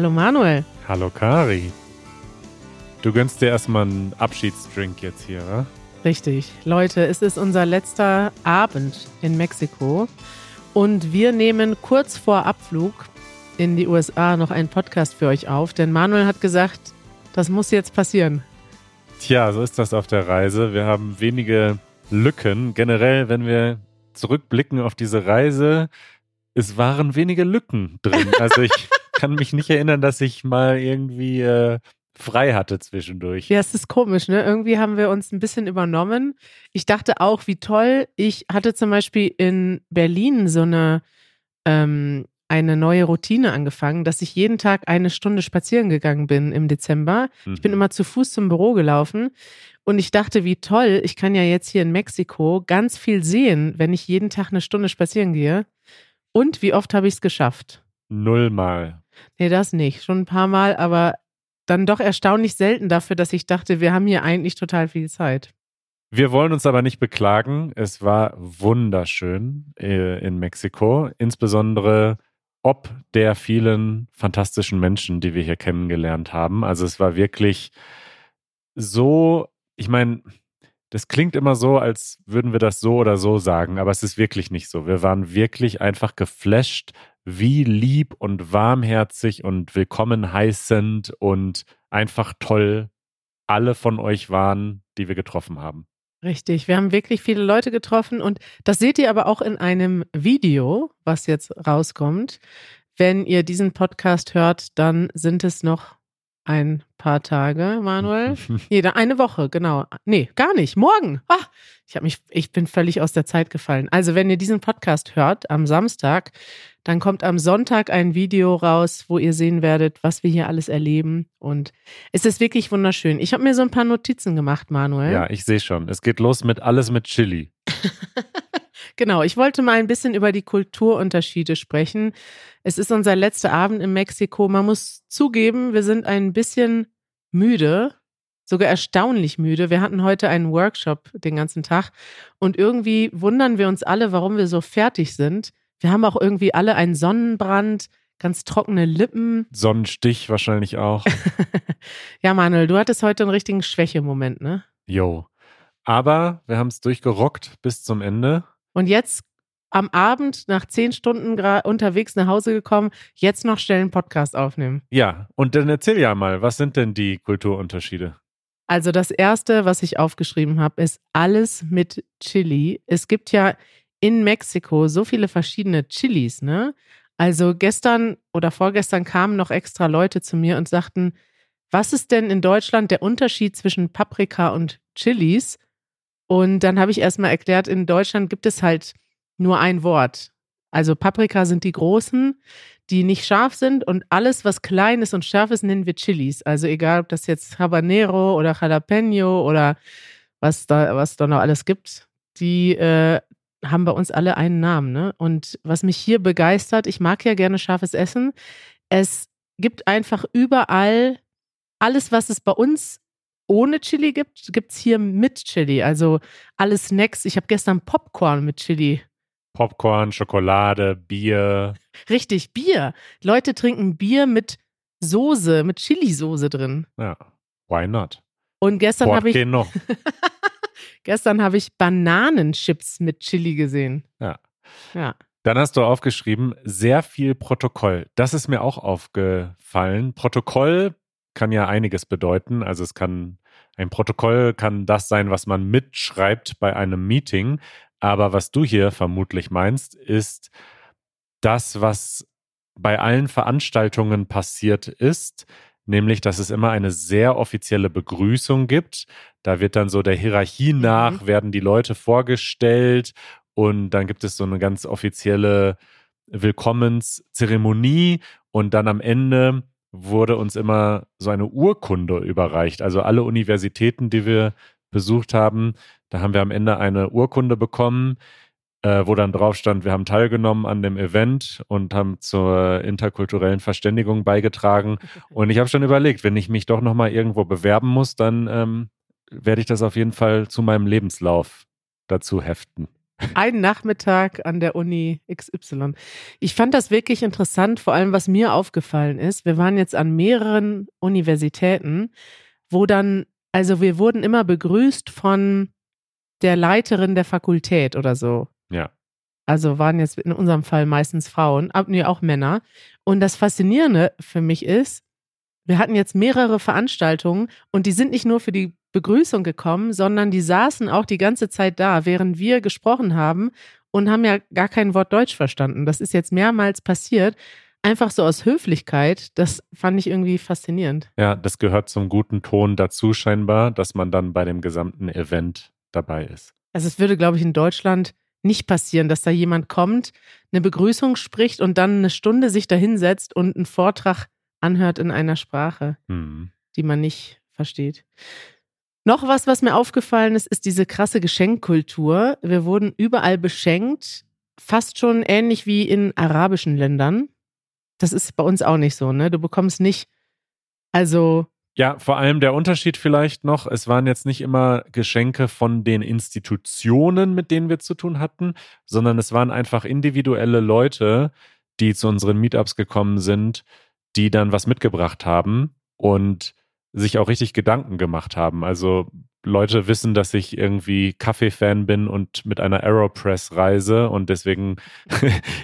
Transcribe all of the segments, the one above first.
Hallo Manuel. Hallo Kari. Du gönnst dir erstmal einen Abschiedsdrink jetzt hier, oder? Richtig. Leute, es ist unser letzter Abend in Mexiko und wir nehmen kurz vor Abflug in die USA noch einen Podcast für euch auf, denn Manuel hat gesagt, das muss jetzt passieren. Tja, so ist das auf der Reise. Wir haben wenige Lücken. Generell, wenn wir zurückblicken auf diese Reise, es waren wenige Lücken drin. Also ich kann mich nicht erinnern, dass ich mal irgendwie äh, frei hatte zwischendurch. Ja, es ist komisch, ne? Irgendwie haben wir uns ein bisschen übernommen. Ich dachte auch, wie toll. Ich hatte zum Beispiel in Berlin so eine, ähm, eine neue Routine angefangen, dass ich jeden Tag eine Stunde spazieren gegangen bin im Dezember. Mhm. Ich bin mhm. immer zu Fuß zum Büro gelaufen und ich dachte, wie toll, ich kann ja jetzt hier in Mexiko ganz viel sehen, wenn ich jeden Tag eine Stunde spazieren gehe. Und wie oft habe ich es geschafft? Nullmal. Nee, das nicht. Schon ein paar Mal, aber dann doch erstaunlich selten dafür, dass ich dachte, wir haben hier eigentlich total viel Zeit. Wir wollen uns aber nicht beklagen. Es war wunderschön äh, in Mexiko, insbesondere ob der vielen fantastischen Menschen, die wir hier kennengelernt haben. Also es war wirklich so, ich meine, das klingt immer so, als würden wir das so oder so sagen, aber es ist wirklich nicht so. Wir waren wirklich einfach geflasht, wie lieb und warmherzig und willkommen heißend und einfach toll alle von euch waren, die wir getroffen haben. Richtig, wir haben wirklich viele Leute getroffen und das seht ihr aber auch in einem Video, was jetzt rauskommt. Wenn ihr diesen Podcast hört, dann sind es noch ein paar Tage, Manuel. Jeder eine Woche, genau. Nee, gar nicht. Morgen. Ah, ich habe mich, ich bin völlig aus der Zeit gefallen. Also, wenn ihr diesen Podcast hört am Samstag, dann kommt am Sonntag ein Video raus, wo ihr sehen werdet, was wir hier alles erleben. Und es ist wirklich wunderschön. Ich habe mir so ein paar Notizen gemacht, Manuel. Ja, ich sehe schon. Es geht los mit alles mit Chili. Genau, ich wollte mal ein bisschen über die Kulturunterschiede sprechen. Es ist unser letzter Abend in Mexiko. Man muss zugeben, wir sind ein bisschen müde, sogar erstaunlich müde. Wir hatten heute einen Workshop den ganzen Tag und irgendwie wundern wir uns alle, warum wir so fertig sind. Wir haben auch irgendwie alle einen Sonnenbrand, ganz trockene Lippen. Sonnenstich wahrscheinlich auch. ja, Manuel, du hattest heute einen richtigen Schwächemoment, ne? Jo. Aber wir haben es durchgerockt bis zum Ende. Und jetzt am Abend nach zehn Stunden unterwegs nach Hause gekommen, jetzt noch schnell einen Podcast aufnehmen. Ja, und dann erzähl ja mal, was sind denn die Kulturunterschiede? Also das Erste, was ich aufgeschrieben habe, ist alles mit Chili. Es gibt ja in Mexiko so viele verschiedene Chilis, ne? Also gestern oder vorgestern kamen noch extra Leute zu mir und sagten, was ist denn in Deutschland der Unterschied zwischen Paprika und Chilis? Und dann habe ich erstmal erklärt, in Deutschland gibt es halt nur ein Wort. Also Paprika sind die großen, die nicht scharf sind und alles, was klein ist und scharf ist, nennen wir Chilis. Also egal, ob das jetzt Habanero oder Jalapeno oder was da, was da noch alles gibt, die äh, haben bei uns alle einen Namen. Ne? Und was mich hier begeistert, ich mag ja gerne scharfes Essen. Es gibt einfach überall alles, was es bei uns ohne Chili gibt, gibt es hier mit Chili. Also alle Snacks. Ich habe gestern Popcorn mit Chili. Popcorn, Schokolade, Bier. Richtig, Bier. Leute trinken Bier mit Soße, mit Chili-Soße drin. Ja, why not? Und gestern habe ich. noch. gestern habe ich Bananenchips mit Chili gesehen. Ja. Ja. Dann hast du aufgeschrieben, sehr viel Protokoll. Das ist mir auch aufgefallen. Protokoll kann ja einiges bedeuten. Also es kann ein Protokoll kann das sein, was man mitschreibt bei einem Meeting. Aber was du hier vermutlich meinst, ist das, was bei allen Veranstaltungen passiert ist, nämlich, dass es immer eine sehr offizielle Begrüßung gibt. Da wird dann so der Hierarchie mhm. nach, mhm. werden die Leute vorgestellt und dann gibt es so eine ganz offizielle Willkommenszeremonie und dann am Ende wurde uns immer so eine Urkunde überreicht. Also alle Universitäten, die wir besucht haben, da haben wir am Ende eine Urkunde bekommen, äh, wo dann drauf stand, wir haben teilgenommen an dem Event und haben zur interkulturellen Verständigung beigetragen. Und ich habe schon überlegt, wenn ich mich doch nochmal irgendwo bewerben muss, dann ähm, werde ich das auf jeden Fall zu meinem Lebenslauf dazu heften. Ein Nachmittag an der Uni XY. Ich fand das wirklich interessant, vor allem was mir aufgefallen ist. Wir waren jetzt an mehreren Universitäten, wo dann, also wir wurden immer begrüßt von der Leiterin der Fakultät oder so. Ja. Also waren jetzt in unserem Fall meistens Frauen, aber nee, auch Männer. Und das Faszinierende für mich ist, wir hatten jetzt mehrere Veranstaltungen und die sind nicht nur für die Begrüßung gekommen, sondern die saßen auch die ganze Zeit da, während wir gesprochen haben und haben ja gar kein Wort Deutsch verstanden. Das ist jetzt mehrmals passiert. Einfach so aus Höflichkeit, das fand ich irgendwie faszinierend. Ja, das gehört zum guten Ton dazu scheinbar, dass man dann bei dem gesamten Event dabei ist. Also es würde, glaube ich, in Deutschland nicht passieren, dass da jemand kommt, eine Begrüßung spricht und dann eine Stunde sich da hinsetzt und einen Vortrag anhört in einer Sprache, Hm. die man nicht versteht. Noch was, was mir aufgefallen ist, ist diese krasse Geschenkkultur. Wir wurden überall beschenkt, fast schon ähnlich wie in arabischen Ländern. Das ist bei uns auch nicht so, ne? Du bekommst nicht, also Ja, vor allem der Unterschied vielleicht noch, es waren jetzt nicht immer Geschenke von den Institutionen, mit denen wir zu tun hatten, sondern es waren einfach individuelle Leute, die zu unseren Meetups gekommen sind, die dann was mitgebracht haben und sich auch richtig Gedanken gemacht haben. Also Leute wissen, dass ich irgendwie Kaffee-Fan bin und mit einer Aeropress reise und deswegen,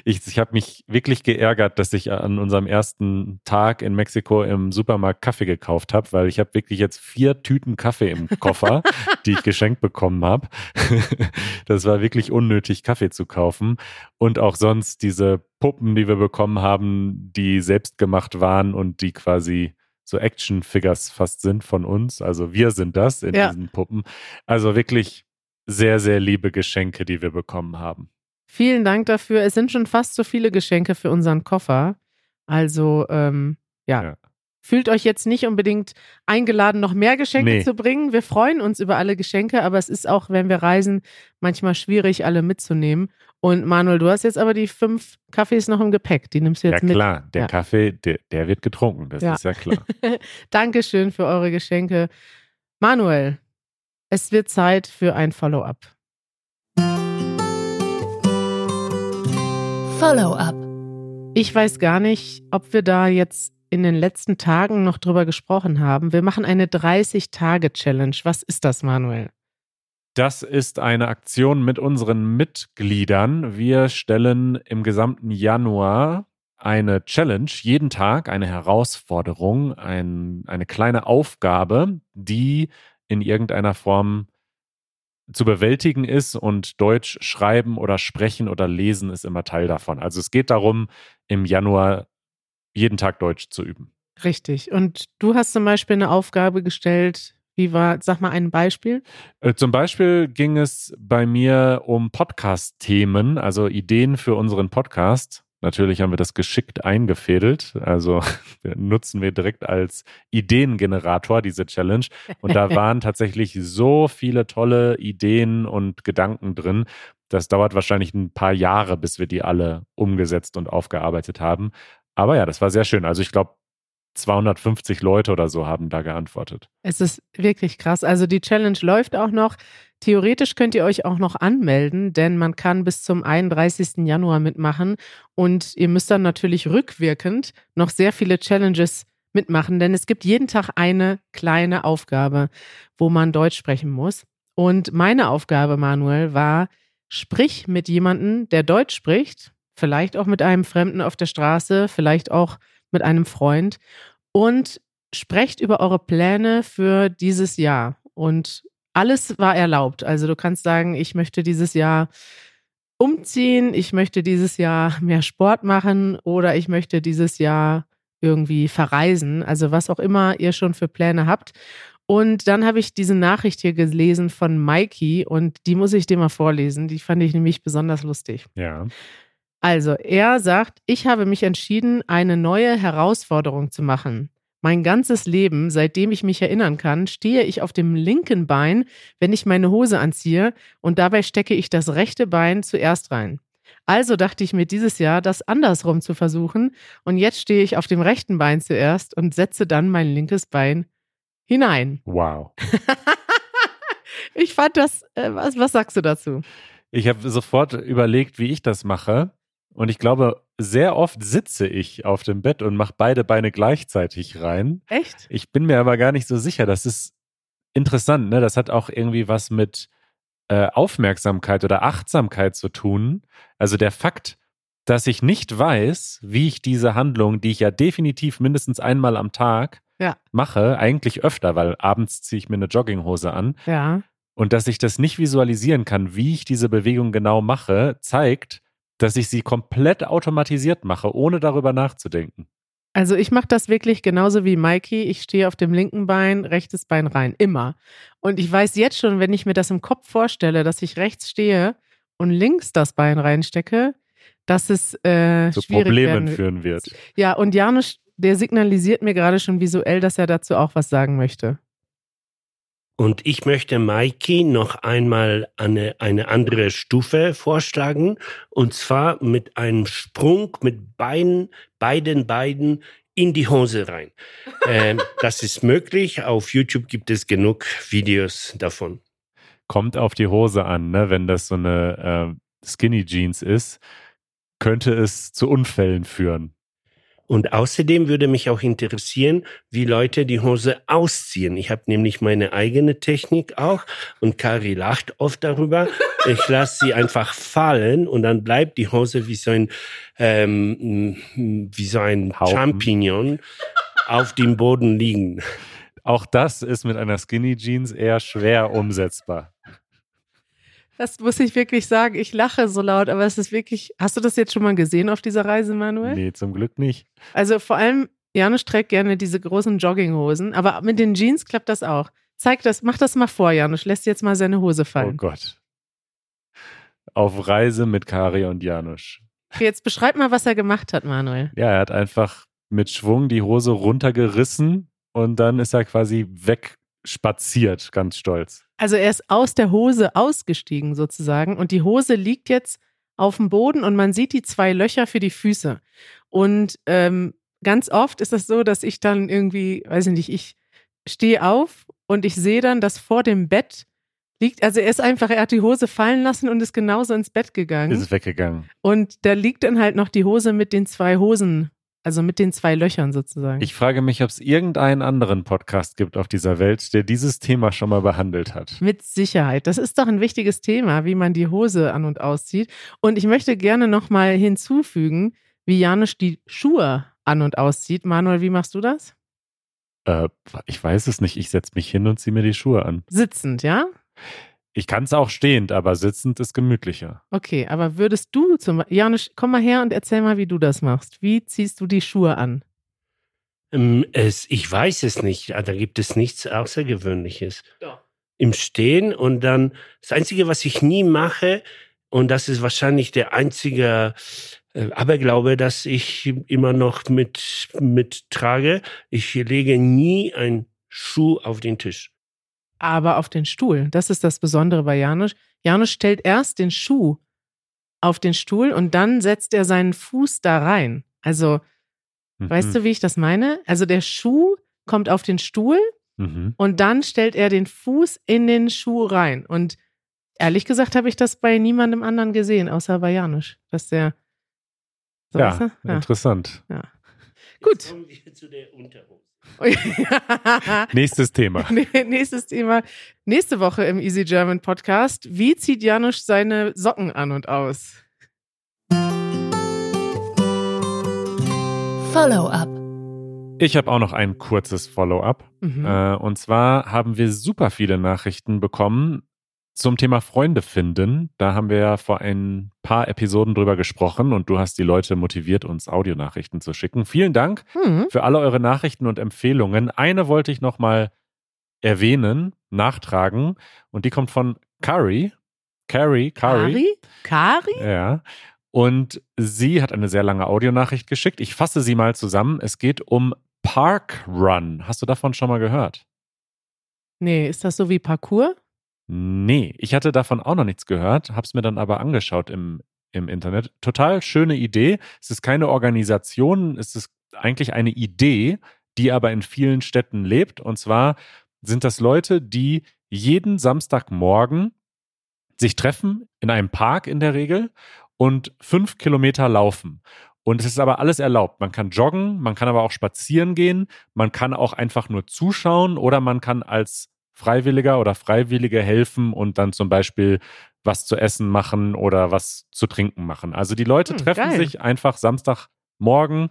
ich, ich habe mich wirklich geärgert, dass ich an unserem ersten Tag in Mexiko im Supermarkt Kaffee gekauft habe, weil ich habe wirklich jetzt vier Tüten Kaffee im Koffer, die ich geschenkt bekommen habe. das war wirklich unnötig, Kaffee zu kaufen und auch sonst diese Puppen, die wir bekommen haben, die selbst gemacht waren und die quasi so Action-Figures fast sind von uns. Also wir sind das in Ja. diesen Puppen. Also wirklich sehr, sehr liebe Geschenke, die wir bekommen haben. vielen Dank dafür. Es sind schon fast so viele Geschenke für unseren Koffer. Also, ähm, ja. Ja. Fühlt euch jetzt nicht unbedingt eingeladen, noch mehr Geschenke Nee. zu bringen. Wir freuen uns über alle Geschenke, aber es ist auch, wenn wir reisen, manchmal schwierig, alle mitzunehmen. Und Manuel, du hast jetzt aber die fünf Kaffees noch im Gepäck. Die nimmst du Ja jetzt mit. klar, der Ja. Kaffee, der, der wird getrunken, das Ja. ist ja klar. Dankeschön für eure Geschenke. Manuel, es wird Zeit für ein Follow-up. Follow-up. Ich weiß gar nicht, ob wir da jetzt in den letzten Tagen noch drüber gesprochen haben. Wir machen eine 30-Tage-Challenge. Was ist das, Manuel? Das ist eine Aktion mit unseren Mitgliedern. Wir stellen im gesamten Januar eine Challenge, jeden Tag eine Herausforderung, ein, eine kleine Aufgabe, die in irgendeiner Form zu bewältigen ist und Deutsch schreiben oder sprechen oder lesen ist immer Teil davon. Also es geht darum, im Januar jeden Tag Deutsch zu üben. Richtig. Und du hast zum Beispiel eine Aufgabe gestellt. Wie war, sag mal ein Beispiel? Äh, Zum Beispiel ging es bei mir um Podcast-Themen, also Ideen für unseren Podcast. Natürlich haben wir das geschickt eingefädelt. Also nutzen wir direkt als Ideengenerator diese Challenge. Und da waren tatsächlich so viele tolle Ideen und Gedanken drin. Das dauert wahrscheinlich ein paar Jahre, bis wir die alle umgesetzt und aufgearbeitet haben. Aber ja, das war sehr schön. Also ich glaube, 250 Leute oder so haben da geantwortet. Es ist wirklich krass. Also die Challenge läuft auch noch. Theoretisch könnt ihr euch auch noch anmelden, denn man kann bis zum 31. Januar mitmachen und ihr müsst dann natürlich rückwirkend noch sehr viele Challenges mitmachen, denn es gibt jeden Tag eine kleine Aufgabe, wo man Deutsch sprechen muss. Und meine Aufgabe, Manuel, war, sprich mit jemandem, der Deutsch spricht, vielleicht auch mit einem Fremden auf der Straße, vielleicht auch mit einem Freund und sprecht über eure Pläne für dieses Jahr. Und alles war erlaubt. Also du kannst sagen, ich möchte dieses Jahr umziehen, ich möchte dieses Jahr mehr Sport machen oder ich möchte dieses Jahr irgendwie verreisen. Also was auch immer ihr schon für Pläne habt. Und dann habe ich diese Nachricht hier gelesen von Mikey und die muss ich dir mal vorlesen. Die fand ich nämlich besonders lustig. Ja. Also, er sagt, ich habe mich entschieden, eine neue Herausforderung zu machen. Mein ganzes Leben, seitdem ich mich erinnern kann, stehe ich auf dem linken Bein, wenn ich meine Hose anziehe und dabei stecke ich das rechte Bein zuerst rein. Also dachte ich mir dieses Jahr, das andersrum zu versuchen und jetzt stehe ich auf dem rechten Bein zuerst und setze dann mein linkes Bein hinein. Wow. Ich fand das, äh, was, was sagst du dazu? Ich habe sofort überlegt, wie ich das mache. Und ich glaube, sehr oft sitze ich auf dem Bett und mache beide Beine gleichzeitig rein. Echt? Ich bin mir aber gar nicht so sicher. Das ist interessant, ne? Das hat auch irgendwie was mit äh, Aufmerksamkeit oder Achtsamkeit zu tun. Also der Fakt, dass ich nicht weiß, wie ich diese Handlung, die ich ja definitiv mindestens einmal am Tag ja. mache, eigentlich öfter, weil abends ziehe ich mir eine Jogginghose an. Ja. Und dass ich das nicht visualisieren kann, wie ich diese Bewegung genau mache, zeigt, dass ich sie komplett automatisiert mache, ohne darüber nachzudenken. Also ich mache das wirklich genauso wie Mikey. Ich stehe auf dem linken Bein, rechtes Bein rein, immer. Und ich weiß jetzt schon, wenn ich mir das im Kopf vorstelle, dass ich rechts stehe und links das Bein reinstecke, dass es äh, Zu schwierig Problemen werden führen wird. Ja, und Janusz, der signalisiert mir gerade schon visuell, dass er dazu auch was sagen möchte. Und ich möchte Maiki noch einmal eine, eine andere Stufe vorschlagen. Und zwar mit einem Sprung mit beiden, beiden Beinen in die Hose rein. ähm, das ist möglich. Auf YouTube gibt es genug Videos davon. Kommt auf die Hose an, ne? Wenn das so eine äh, Skinny Jeans ist, könnte es zu Unfällen führen. Und außerdem würde mich auch interessieren, wie Leute die Hose ausziehen. Ich habe nämlich meine eigene Technik auch und Kari lacht oft darüber. Ich lasse sie einfach fallen und dann bleibt die Hose wie so ein ähm, wie so ein Haufen. Champignon auf dem Boden liegen. Auch das ist mit einer Skinny Jeans eher schwer umsetzbar. Das muss ich wirklich sagen. Ich lache so laut, aber es ist wirklich. Hast du das jetzt schon mal gesehen auf dieser Reise, Manuel? Nee, zum Glück nicht. Also vor allem, Janusz trägt gerne diese großen Jogginghosen, aber mit den Jeans klappt das auch. Zeig das, mach das mal vor, Janusz. Lässt jetzt mal seine Hose Oh fallen. Gott. Auf Reise mit Kari und Janusz. Jetzt beschreib mal, was er gemacht hat, Manuel. Ja, er hat einfach mit Schwung die Hose runtergerissen und dann ist er quasi wegspaziert, ganz stolz. Also er ist aus der Hose ausgestiegen sozusagen und die Hose liegt jetzt auf dem Boden und man sieht die zwei Löcher für die Füße. Und ähm, ganz oft ist es so, dass ich dann irgendwie, weiß ich nicht, ich stehe auf und ich sehe dann, dass vor dem Bett liegt, also er ist einfach, er hat die Hose fallen lassen und ist genauso ins Bett gegangen. Ist weggegangen. Und da liegt dann halt noch die Hose mit den zwei Hosen, also mit den zwei Löchern sozusagen. Ich frage mich, ob es irgendeinen anderen Podcast gibt auf dieser Welt, der dieses Thema schon mal behandelt hat. Mit Sicherheit. Das ist doch ein wichtiges Thema, wie man die Hose an und auszieht. Und ich möchte gerne nochmal hinzufügen, wie Janusz die Schuhe an und auszieht. Manuel, wie machst du das? Äh, ich weiß es nicht. Ich setze mich hin und ziehe mir die Schuhe an. Sitzend, ja? Ich kann es auch stehend, aber sitzend ist gemütlicher. Okay, aber würdest du zum Janusz, komm mal her und erzähl mal, wie du das machst. Wie ziehst du die Schuhe an? Ähm, es, ich weiß es nicht. Ah, Da gibt es nichts Außergewöhnliches. Doch. Im Stehen und dann das Einzige, was ich nie mache, und das ist wahrscheinlich der einzige äh, Aberglaube, dass ich immer noch mit, mit trage, ich lege nie einen Schuh auf den Tisch. Aber auf den Stuhl. Das ist das Besondere bei Janusz. Janusz stellt erst den Schuh auf den Stuhl und dann setzt er seinen Fuß da rein. Also, weißt du, wie ich das meine? Also der Schuh kommt auf den Stuhl Mhm. und dann stellt er den Fuß in den Schuh rein. Und ehrlich gesagt habe ich das bei niemandem anderen gesehen, außer bei Janusz. Dass der. So, Ja, ja. interessant. Gut. Jetzt kommen wir zu der Unterhose. Nächstes Thema. Nächstes Thema. Nächste Woche im Easy German Podcast. Wie zieht Janusz seine Socken an und aus? Follow-up. Ich habe auch noch ein kurzes Follow-up. Mhm. Äh, und zwar haben wir super viele Nachrichten bekommen zum Thema Freunde finden. Da haben wir ja vor ein paar Episoden drüber gesprochen und du hast die Leute motiviert, uns Audionachrichten zu schicken. Vielen Dank Hm. für alle eure Nachrichten und Empfehlungen. Eine wollte ich noch mal erwähnen, nachtragen und die kommt von Kari. Kari, Kari. Kari? Kari? Ja. Und sie hat eine sehr lange Audionachricht geschickt. Ich fasse sie mal zusammen. Es geht um Park Run. Hast du davon schon mal gehört? Nee, ist das so wie Parkour? Nee, ich hatte davon auch noch nichts gehört, hab's mir dann aber angeschaut im, im Internet. Total schöne Idee. Es ist keine Organisation, es ist eigentlich eine Idee, die aber in vielen Städten lebt. Und zwar sind das Leute, die jeden Samstagmorgen sich treffen in einem Park in der Regel und fünf Kilometer laufen. Und es ist aber alles erlaubt. Man kann joggen, man kann aber auch spazieren gehen, man kann auch einfach nur zuschauen oder man kann als Freiwilliger oder Freiwillige helfen und dann zum Beispiel was zu essen machen oder was zu trinken machen. Also die Leute hm, treffen geil. sich einfach Samstagmorgen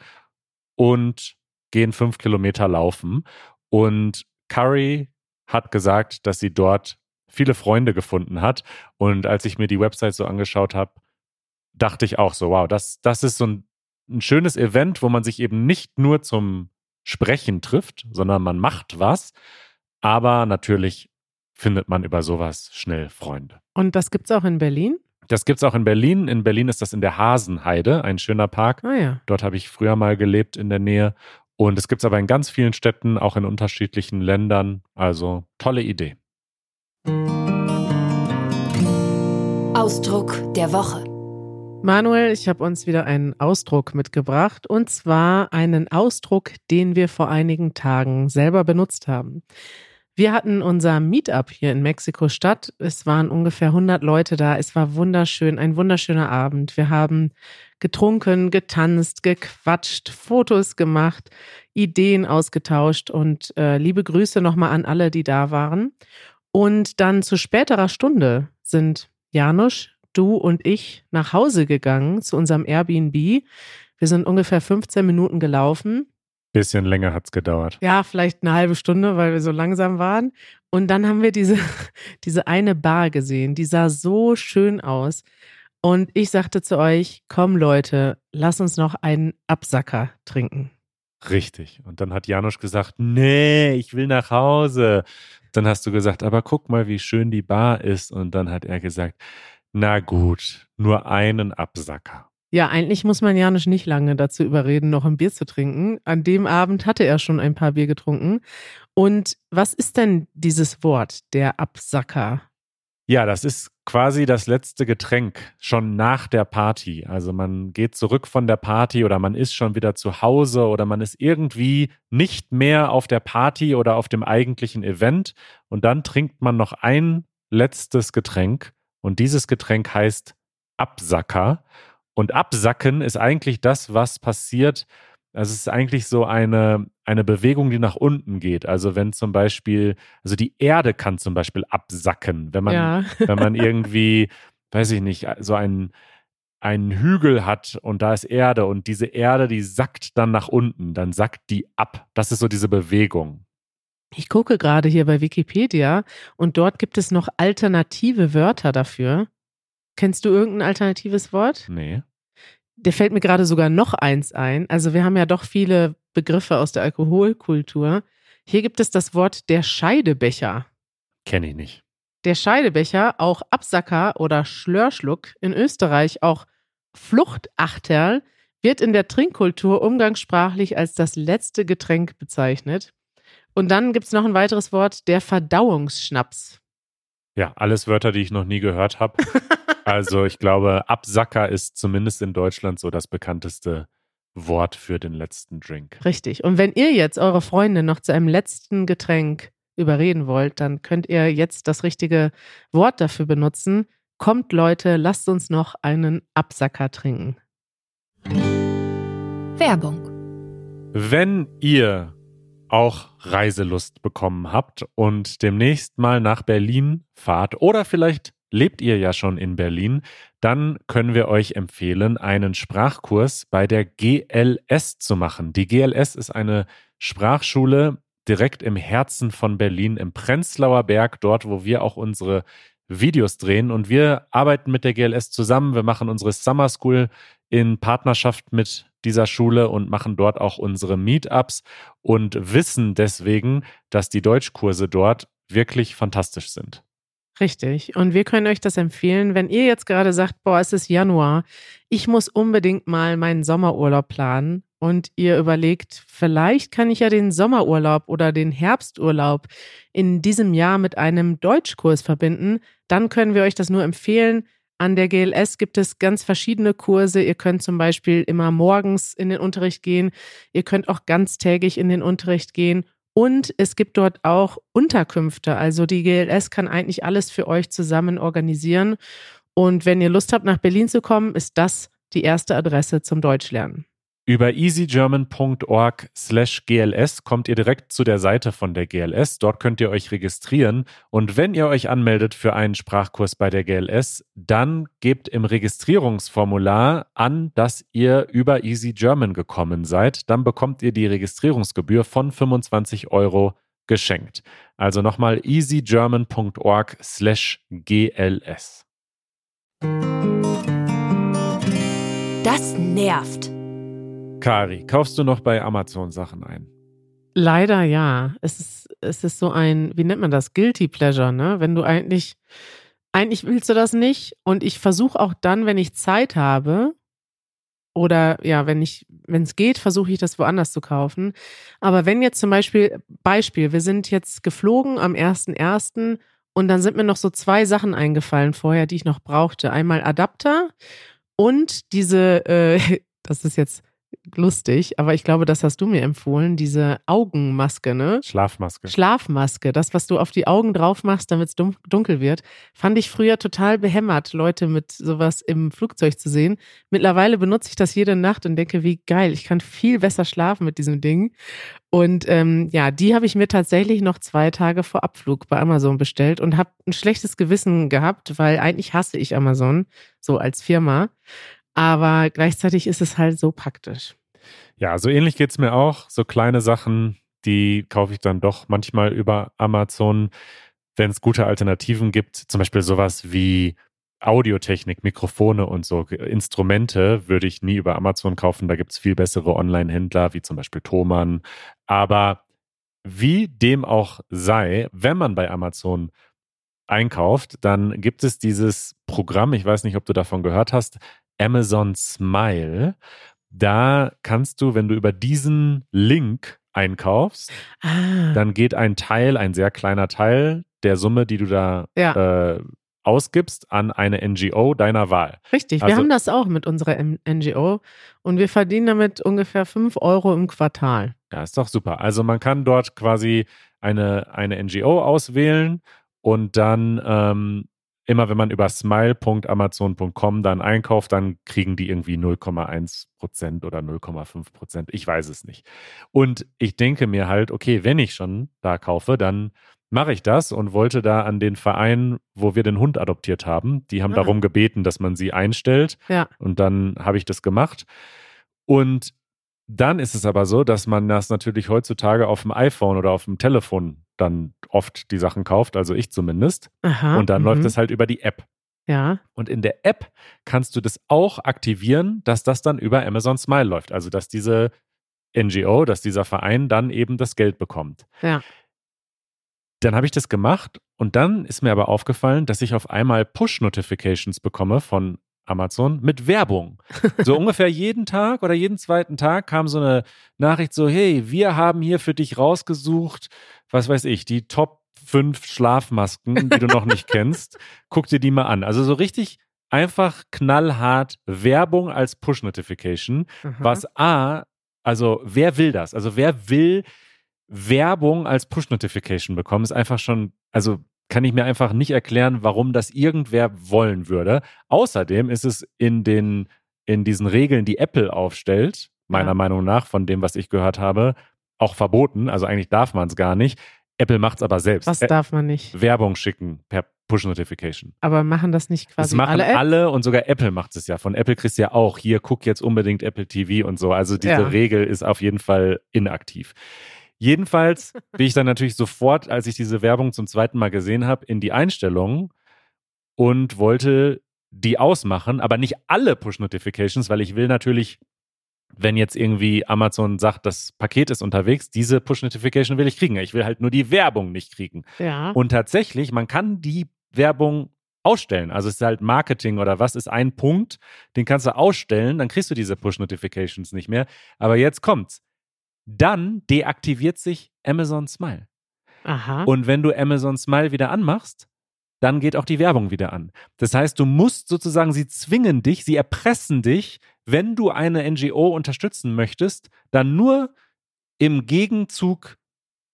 und gehen fünf Kilometer laufen. Und Curry hat gesagt, dass sie dort viele Freunde gefunden hat. Und als ich mir die Website so angeschaut habe, dachte ich auch so, wow, das, das ist so ein, ein schönes Event, wo man sich eben nicht nur zum Sprechen trifft, sondern man macht was. Aber natürlich findet man über sowas schnell Freunde. Und das gibt es auch in Berlin? Das gibt es auch in Berlin. In Berlin ist das in der Hasenheide, ein schöner Park. Ah, ja. Dort habe ich früher mal gelebt in der Nähe. Und es gibt es aber in ganz vielen Städten, auch in unterschiedlichen Ländern. Also tolle Idee. Ausdruck der Woche. Manuel, ich habe uns wieder einen Ausdruck mitgebracht und zwar einen Ausdruck, den wir vor einigen Tagen selber benutzt haben. Wir hatten unser Meetup hier in Mexiko-Stadt. Es waren ungefähr 100 Leute da. Es war wunderschön, ein wunderschöner Abend. Wir haben getrunken, getanzt, gequatscht, Fotos gemacht, Ideen ausgetauscht und äh, liebe Grüße nochmal an alle, die da waren. Und dann zu späterer Stunde sind Janusz, du und ich nach Hause gegangen zu unserem Airbnb. Wir sind ungefähr 15 Minuten gelaufen Bisschen länger hat es gedauert. Ja, vielleicht eine halbe Stunde, weil wir so langsam waren. Und dann haben wir diese, diese eine Bar gesehen, die sah so schön aus. Und ich sagte zu euch, komm Leute, lass uns noch einen Absacker trinken. Richtig. Und dann hat Janusz gesagt, nee, ich will nach Hause. Dann hast du gesagt, aber guck mal, wie schön die Bar ist. Und dann hat er gesagt, na gut, nur einen Absacker. Ja, eigentlich muss man Janusz nicht lange dazu überreden, noch ein Bier zu trinken. An dem Abend hatte er schon ein paar Bier getrunken. Und was ist denn dieses Wort, der Absacker? Ja, das ist quasi das letzte Getränk schon nach der Party. Also man geht zurück von der Party oder man ist schon wieder zu Hause oder man ist irgendwie nicht mehr auf der Party oder auf dem eigentlichen Event und dann trinkt man noch ein letztes Getränk und dieses Getränk heißt Absacker und absacken ist eigentlich das, was passiert. Also es ist eigentlich so eine, eine Bewegung, die nach unten geht. Also wenn zum Beispiel, also die Erde kann zum Beispiel absacken, wenn man, ja. wenn man irgendwie, weiß ich nicht, so einen, einen Hügel hat und da ist Erde und diese Erde, die sackt dann nach unten, dann sackt die ab. Das ist so diese Bewegung. Ich gucke gerade hier bei Wikipedia und dort gibt es noch alternative Wörter dafür. Kennst du irgendein alternatives Wort? Nee. Der fällt mir gerade sogar noch eins ein. Also wir haben ja doch viele Begriffe aus der Alkoholkultur. Hier gibt es das Wort der Scheidebecher. Kenne ich nicht. Der Scheidebecher, auch Absacker oder Schlörschluck, in Österreich auch Fluchtachterl, wird in der Trinkkultur umgangssprachlich als das letzte Getränk bezeichnet. Und dann gibt es noch ein weiteres Wort, der Verdauungsschnaps. Ja, alles Wörter, die ich noch nie gehört habe. Also ich glaube, Absacker ist zumindest in Deutschland so das bekannteste Wort für den letzten Drink. Richtig. Und wenn ihr jetzt eure Freunde noch zu einem letzten Getränk überreden wollt, dann könnt ihr jetzt das richtige Wort dafür benutzen. Kommt Leute, lasst uns noch einen Absacker trinken. Werbung. Wenn ihr auch Reiselust bekommen habt und demnächst mal nach Berlin fahrt oder vielleicht lebt ihr ja schon in Berlin, dann können wir euch empfehlen, einen Sprachkurs bei der GLS zu machen. Die GLS ist eine Sprachschule direkt im Herzen von Berlin, im Prenzlauer Berg, dort, wo wir auch unsere Videos drehen. Und wir arbeiten mit der GLS zusammen. Wir machen unsere Summer School in Partnerschaft mit dieser Schule und machen dort auch unsere Meetups und wissen deswegen, dass die Deutschkurse dort wirklich fantastisch sind. Richtig. Und wir können euch das empfehlen, wenn ihr jetzt gerade sagt, boah, es ist Januar, ich muss unbedingt mal meinen Sommerurlaub planen und ihr überlegt, vielleicht kann ich ja den Sommerurlaub oder den Herbsturlaub in diesem Jahr mit einem Deutschkurs verbinden, dann können wir euch das nur empfehlen. An der GLS gibt es ganz verschiedene Kurse. Ihr könnt zum Beispiel immer morgens in den Unterricht gehen. Ihr könnt auch ganztägig in den Unterricht gehen Und es gibt dort auch Unterkünfte. Also die GLS kann eigentlich alles für euch zusammen organisieren. Und wenn ihr Lust habt, nach Berlin zu kommen, ist das die erste Adresse zum Deutschlernen. Über easygerman.org slash GLS kommt ihr direkt zu der Seite von der GLS. Dort könnt ihr euch registrieren. Und wenn ihr euch anmeldet für einen Sprachkurs bei der GLS, dann gebt im Registrierungsformular an, dass ihr über Easy German gekommen seid. Dann bekommt ihr die Registrierungsgebühr von 25 Euro geschenkt. Also nochmal easygerman.org slash GLS. Das nervt. Kari, kaufst du noch bei Amazon Sachen ein? Leider ja. Es ist, es ist so ein, wie nennt man das? Guilty Pleasure, ne? Wenn du eigentlich, eigentlich willst du das nicht. Und ich versuche auch dann, wenn ich Zeit habe, oder ja, wenn ich, wenn es geht, versuche ich das woanders zu kaufen. Aber wenn jetzt zum Beispiel, Beispiel, wir sind jetzt geflogen am 1.1. und dann sind mir noch so zwei Sachen eingefallen vorher, die ich noch brauchte. Einmal Adapter und diese, äh, das ist jetzt lustig, aber ich glaube, das hast du mir empfohlen, diese Augenmaske, ne? Schlafmaske. Schlafmaske, das, was du auf die Augen drauf machst, damit es dunkel wird, fand ich früher total behämmert, Leute mit sowas im Flugzeug zu sehen. Mittlerweile benutze ich das jede Nacht und denke, wie geil, ich kann viel besser schlafen mit diesem Ding. Und ähm, ja, die habe ich mir tatsächlich noch zwei Tage vor Abflug bei Amazon bestellt und habe ein schlechtes Gewissen gehabt, weil eigentlich hasse ich Amazon so als Firma. Aber gleichzeitig ist es halt so praktisch. Ja, so ähnlich geht es mir auch. So kleine Sachen, die kaufe ich dann doch manchmal über Amazon, wenn es gute Alternativen gibt. Zum Beispiel sowas wie Audiotechnik, Mikrofone und so Instrumente würde ich nie über Amazon kaufen. Da gibt es viel bessere Online-Händler, wie zum Beispiel Thomann. Aber wie dem auch sei, wenn man bei Amazon einkauft, dann gibt es dieses Programm, ich weiß nicht, ob du davon gehört hast, Amazon Smile. Da kannst du, wenn du über diesen Link einkaufst, ah. dann geht ein Teil, ein sehr kleiner Teil der Summe, die du da ja. äh, ausgibst, an eine NGO deiner Wahl. Richtig, also, wir haben das auch mit unserer NGO und wir verdienen damit ungefähr 5 Euro im Quartal. Ja, ist doch super. Also man kann dort quasi eine, eine NGO auswählen und dann ähm, immer wenn man über smile.amazon.com dann einkauft, dann kriegen die irgendwie 0,1 Prozent oder 0,5 Prozent. Ich weiß es nicht. Und ich denke mir halt, okay, wenn ich schon da kaufe, dann mache ich das und wollte da an den Verein, wo wir den Hund adoptiert haben, die haben ah. darum gebeten, dass man sie einstellt. Ja. Und dann habe ich das gemacht. Und dann ist es aber so, dass man das natürlich heutzutage auf dem iPhone oder auf dem Telefon dann oft die Sachen kauft, also ich zumindest. Aha, und dann m läuft mhm. es halt über die App. Ja. Und in der App kannst du das auch aktivieren, dass das dann über Amazon Smile läuft. Also, dass diese NGO, dass dieser Verein dann eben das Geld bekommt. Ja. Dann habe ich das gemacht und dann ist mir aber aufgefallen, dass ich auf einmal Push-Notifications bekomme von Amazon mit Werbung. So ungefähr jeden Tag oder jeden zweiten Tag kam so eine Nachricht so, hey, wir haben hier für dich rausgesucht, was weiß ich, die Top 5 Schlafmasken, die du noch nicht kennst. Guck dir die mal an. Also so richtig einfach knallhart Werbung als Push-Notification, was A, also wer will das? Also wer will Werbung als Push-Notification bekommen, ist einfach schon, also kann ich mir einfach nicht erklären, warum das irgendwer wollen würde. Außerdem ist es in den in diesen Regeln, die Apple aufstellt, meiner ja. Meinung nach, von dem, was ich gehört habe, auch verboten. Also eigentlich darf man es gar nicht. Apple macht es aber selbst. Was darf man nicht? Werbung schicken per Push-Notification. Aber machen das nicht quasi das machen alle? Apps? alle und sogar Apple macht es ja. Von Apple kriegst du ja auch, hier guck jetzt unbedingt Apple TV und so. Also diese ja. Regel ist auf jeden Fall inaktiv. Jedenfalls bin ich dann natürlich sofort, als ich diese Werbung zum zweiten Mal gesehen habe, in die Einstellungen und wollte die ausmachen, aber nicht alle Push-Notifications, weil ich will natürlich, wenn jetzt irgendwie Amazon sagt, das Paket ist unterwegs, diese Push-Notification will ich kriegen. Ich will halt nur die Werbung nicht kriegen. Ja. Und tatsächlich, man kann die Werbung ausstellen. Also es ist halt Marketing oder was ist ein Punkt, den kannst du ausstellen, dann kriegst du diese Push-Notifications nicht mehr. Aber jetzt kommt's dann deaktiviert sich Amazon Smile. Aha. Und wenn du Amazon Smile wieder anmachst, dann geht auch die Werbung wieder an. Das heißt, du musst sozusagen, sie zwingen dich, sie erpressen dich, wenn du eine NGO unterstützen möchtest, dann nur im Gegenzug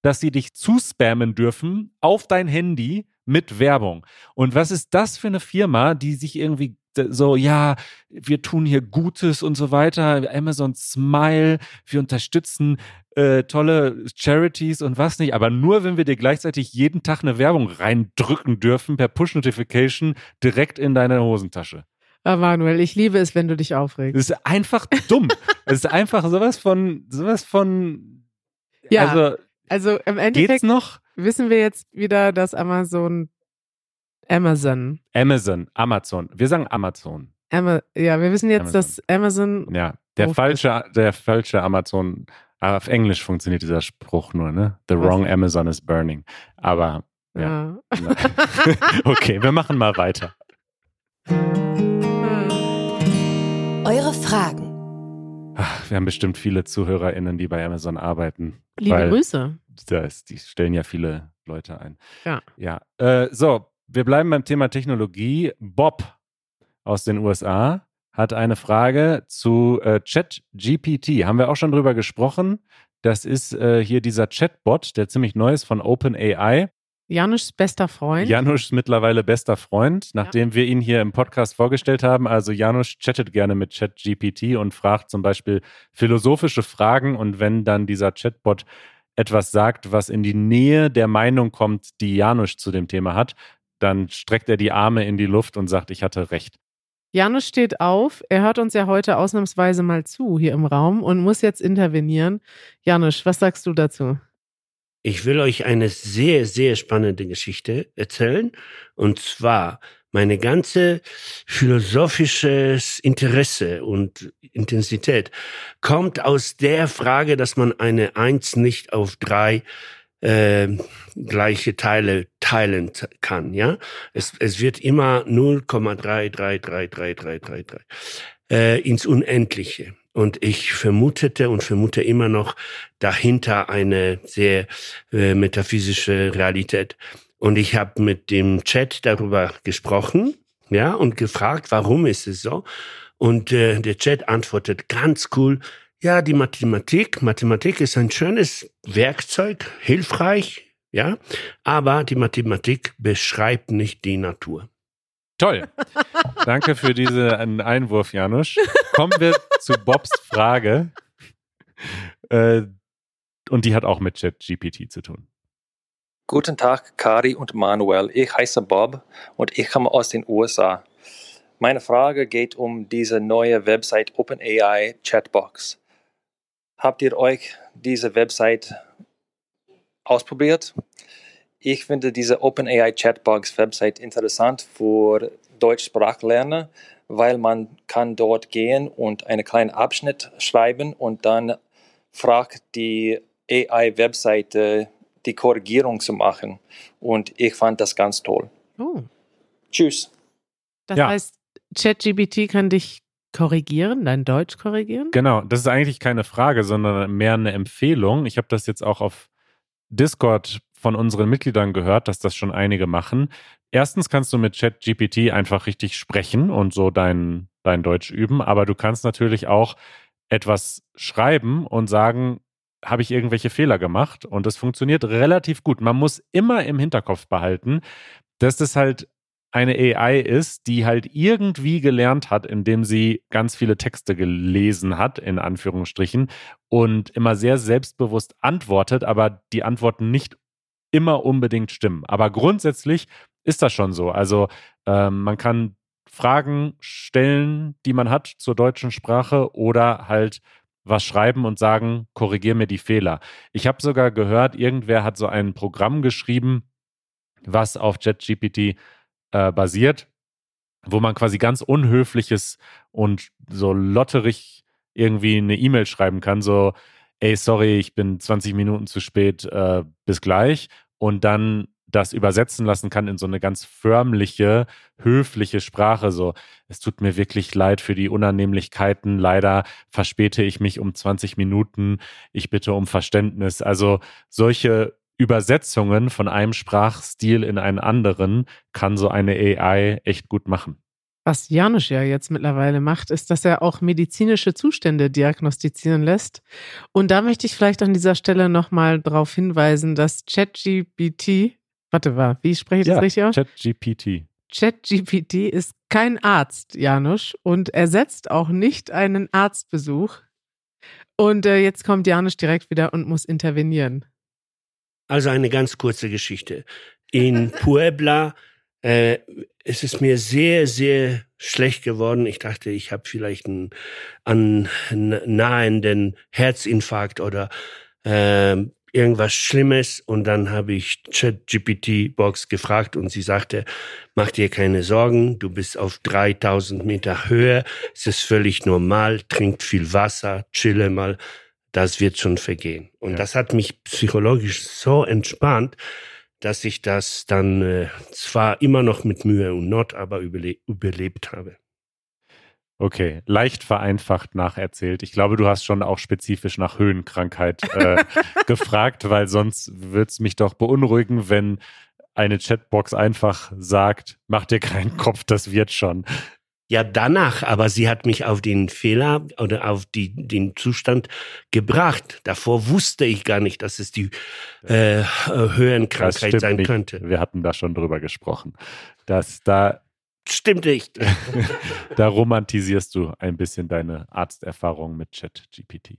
dass sie dich zuspammen dürfen auf dein Handy mit Werbung. Und was ist das für eine Firma, die sich irgendwie so, ja, wir tun hier Gutes und so weiter. Amazon Smile, wir unterstützen äh, tolle Charities und was nicht, aber nur wenn wir dir gleichzeitig jeden Tag eine Werbung reindrücken dürfen per Push-Notification direkt in deine Hosentasche. Ah, Manuel, ich liebe es, wenn du dich aufregst. Das ist einfach dumm. Es ist einfach sowas von, sowas von. Ja, also, also im Endeffekt geht's noch? wissen wir jetzt wieder, dass Amazon Amazon. Amazon, Amazon. Wir sagen Amazon. Ama ja, wir wissen jetzt, Amazon. dass Amazon. Ja, der falsche, der falsche Amazon. Aber auf Englisch funktioniert dieser Spruch nur, ne? The Was? wrong Amazon is burning. Aber ja. Ja. okay, wir machen mal weiter. Eure Fragen. Ach, wir haben bestimmt viele ZuhörerInnen, die bei Amazon arbeiten. Liebe weil Grüße. Das, die stellen ja viele Leute ein. Ja. Ja. Äh, so, wir bleiben beim Thema Technologie. Bob aus den USA hat eine Frage zu äh, ChatGPT. Haben wir auch schon drüber gesprochen. Das ist äh, hier dieser Chatbot, der ziemlich neu ist von OpenAI. Janusz bester Freund. Janusz mittlerweile bester Freund, nachdem wir ihn hier im Podcast vorgestellt haben. Also Janusz chattet gerne mit ChatGPT und fragt zum Beispiel philosophische Fragen und wenn dann dieser Chatbot etwas sagt, was in die Nähe der Meinung kommt, die Janusz zu dem Thema hat, dann streckt er die Arme in die Luft und sagt, ich hatte recht. Janusz steht auf. Er hört uns ja heute ausnahmsweise mal zu hier im Raum und muss jetzt intervenieren. Janusz, was sagst du dazu? Ich will euch eine sehr, sehr spannende Geschichte erzählen. Und zwar meine ganze philosophisches Interesse und Intensität kommt aus der Frage, dass man eine Eins nicht auf drei äh, gleiche Teile teilen kann. Ja, es, es wird immer 0,3333333 äh, ins Unendliche. Und ich vermutete und vermute immer noch dahinter eine sehr äh, metaphysische Realität. Und ich habe mit dem Chat darüber gesprochen, ja, und gefragt, warum ist es so? Und äh, der Chat antwortet ganz cool, ja, die Mathematik, Mathematik ist ein schönes Werkzeug, hilfreich, ja, aber die Mathematik beschreibt nicht die Natur. Toll. Danke für diesen Einwurf, Janusz. Kommen wir zu Bobs Frage. Äh, und die hat auch mit ChatGPT zu tun. Guten Tag, Kari und Manuel. Ich heiße Bob und ich komme aus den USA. Meine Frage geht um diese neue Website OpenAI Chatbox. Habt ihr euch diese Website ausprobiert? Ich finde diese OpenAI Chatbox Website interessant für Deutschsprachlerner, weil man kann dort gehen und einen kleinen Abschnitt schreiben und dann fragt die AI-Webseite die Korrigierung zu machen. Und ich fand das ganz toll. Oh. Tschüss. Das Ja. heißt, ChatGPT kann dich korrigieren, dein Deutsch korrigieren? Genau, das ist eigentlich keine Frage, sondern mehr eine Empfehlung. Ich habe das jetzt auch auf Discord von unseren Mitgliedern gehört, dass das schon einige machen. Erstens kannst du mit ChatGPT einfach richtig sprechen und so dein, dein Deutsch üben, aber du kannst natürlich auch etwas schreiben und sagen, habe ich irgendwelche Fehler gemacht? Und das funktioniert relativ gut. Man muss immer im Hinterkopf behalten, dass das halt eine AI ist, die halt irgendwie gelernt hat, indem sie ganz viele Texte gelesen hat, in Anführungsstrichen, und immer sehr selbstbewusst antwortet, aber die Antworten nicht immer unbedingt stimmen. Aber grundsätzlich ist das schon so. Also ähm, man kann Fragen stellen, die man hat zur deutschen Sprache oder halt was schreiben und sagen, korrigier mir die Fehler. Ich habe sogar gehört, irgendwer hat so ein Programm geschrieben, was auf ChatGPT äh, basiert, wo man quasi ganz unhöfliches und so lotterig irgendwie eine E-Mail schreiben kann, so, ey, sorry, ich bin 20 Minuten zu spät, äh, bis gleich. Und dann das übersetzen lassen kann in so eine ganz förmliche, höfliche Sprache. So, es tut mir wirklich leid für die Unannehmlichkeiten. Leider verspäte ich mich um 20 Minuten. Ich bitte um Verständnis. Also solche Übersetzungen von einem Sprachstil in einen anderen kann so eine AI echt gut machen. Was Janusz ja jetzt mittlerweile macht, ist, dass er auch medizinische Zustände diagnostizieren lässt. Und da möchte ich vielleicht an dieser Stelle nochmal darauf hinweisen, dass ChatGPT, warte mal, wie spreche ich das ja, richtig aus? ChatGPT. ChatGPT ist kein Arzt, Janusz, und ersetzt auch nicht einen Arztbesuch. Und äh, jetzt kommt Janusz direkt wieder und muss intervenieren. Also eine ganz kurze Geschichte. In Puebla äh, es ist mir sehr, sehr schlecht geworden. Ich dachte, ich habe vielleicht einen, einen nahenden Herzinfarkt oder äh, irgendwas Schlimmes. Und dann habe ich ChatGPT-Box gefragt und sie sagte, mach dir keine Sorgen, du bist auf 3000 Meter Höhe, es ist völlig normal, trink viel Wasser, chille mal, das wird schon vergehen. Und ja. das hat mich psychologisch so entspannt, dass ich das dann äh, zwar immer noch mit Mühe und Not, aber überle überlebt habe. Okay, leicht vereinfacht nacherzählt. Ich glaube, du hast schon auch spezifisch nach Höhenkrankheit äh, gefragt, weil sonst würde es mich doch beunruhigen, wenn eine Chatbox einfach sagt, mach dir keinen Kopf, das wird schon. Ja, danach, aber sie hat mich auf den Fehler oder auf die, den Zustand gebracht. Davor wusste ich gar nicht, dass es die äh, Höhenkrankheit sein nicht. könnte. Wir hatten da schon drüber gesprochen. Dass da stimmt nicht. da romantisierst du ein bisschen deine Arzterfahrung mit ChatGPT.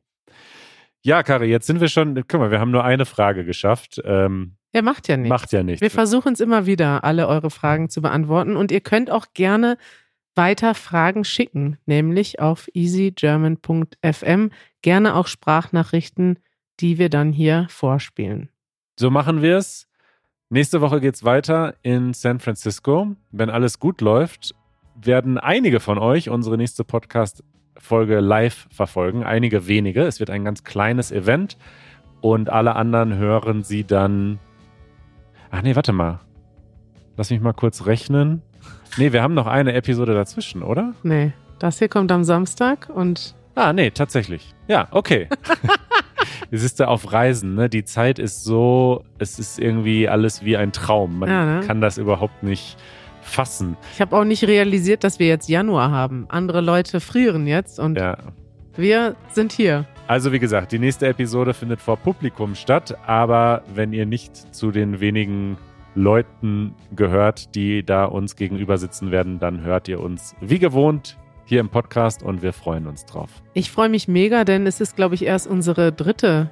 Ja, Kari, jetzt sind wir schon, guck mal, wir haben nur eine Frage geschafft. Ähm, ja, macht ja nichts. Macht ja nichts. Wir versuchen es immer wieder, alle eure Fragen zu beantworten. Und ihr könnt auch gerne weiter Fragen schicken, nämlich auf easygerman.fm. Gerne auch Sprachnachrichten, die wir dann hier vorspielen. So machen wir es. Nächste Woche geht es weiter in San Francisco. Wenn alles gut läuft, werden einige von euch unsere nächste Podcast-Folge live verfolgen. Einige wenige. Es wird ein ganz kleines Event und alle anderen hören sie dann. Ach nee, warte mal. Lass mich mal kurz rechnen. Nee, wir haben noch eine Episode dazwischen, oder? Nee, das hier kommt am Samstag und. Ah, nee, tatsächlich. Ja, okay. es ist ja auf Reisen, ne? Die Zeit ist so, es ist irgendwie alles wie ein Traum. Man ja, ne? kann das überhaupt nicht fassen. Ich habe auch nicht realisiert, dass wir jetzt Januar haben. Andere Leute frieren jetzt und ja. wir sind hier. Also wie gesagt, die nächste Episode findet vor Publikum statt, aber wenn ihr nicht zu den wenigen Leuten gehört, die da uns gegenüber sitzen werden, dann hört ihr uns wie gewohnt hier im Podcast und wir freuen uns drauf. Ich freue mich mega, denn es ist, glaube ich, erst unsere dritte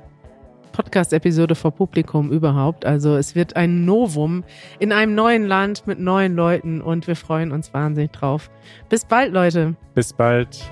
Podcast-Episode vor Publikum überhaupt. Also es wird ein Novum in einem neuen Land mit neuen Leuten und wir freuen uns wahnsinnig drauf. Bis bald, Leute. Bis bald.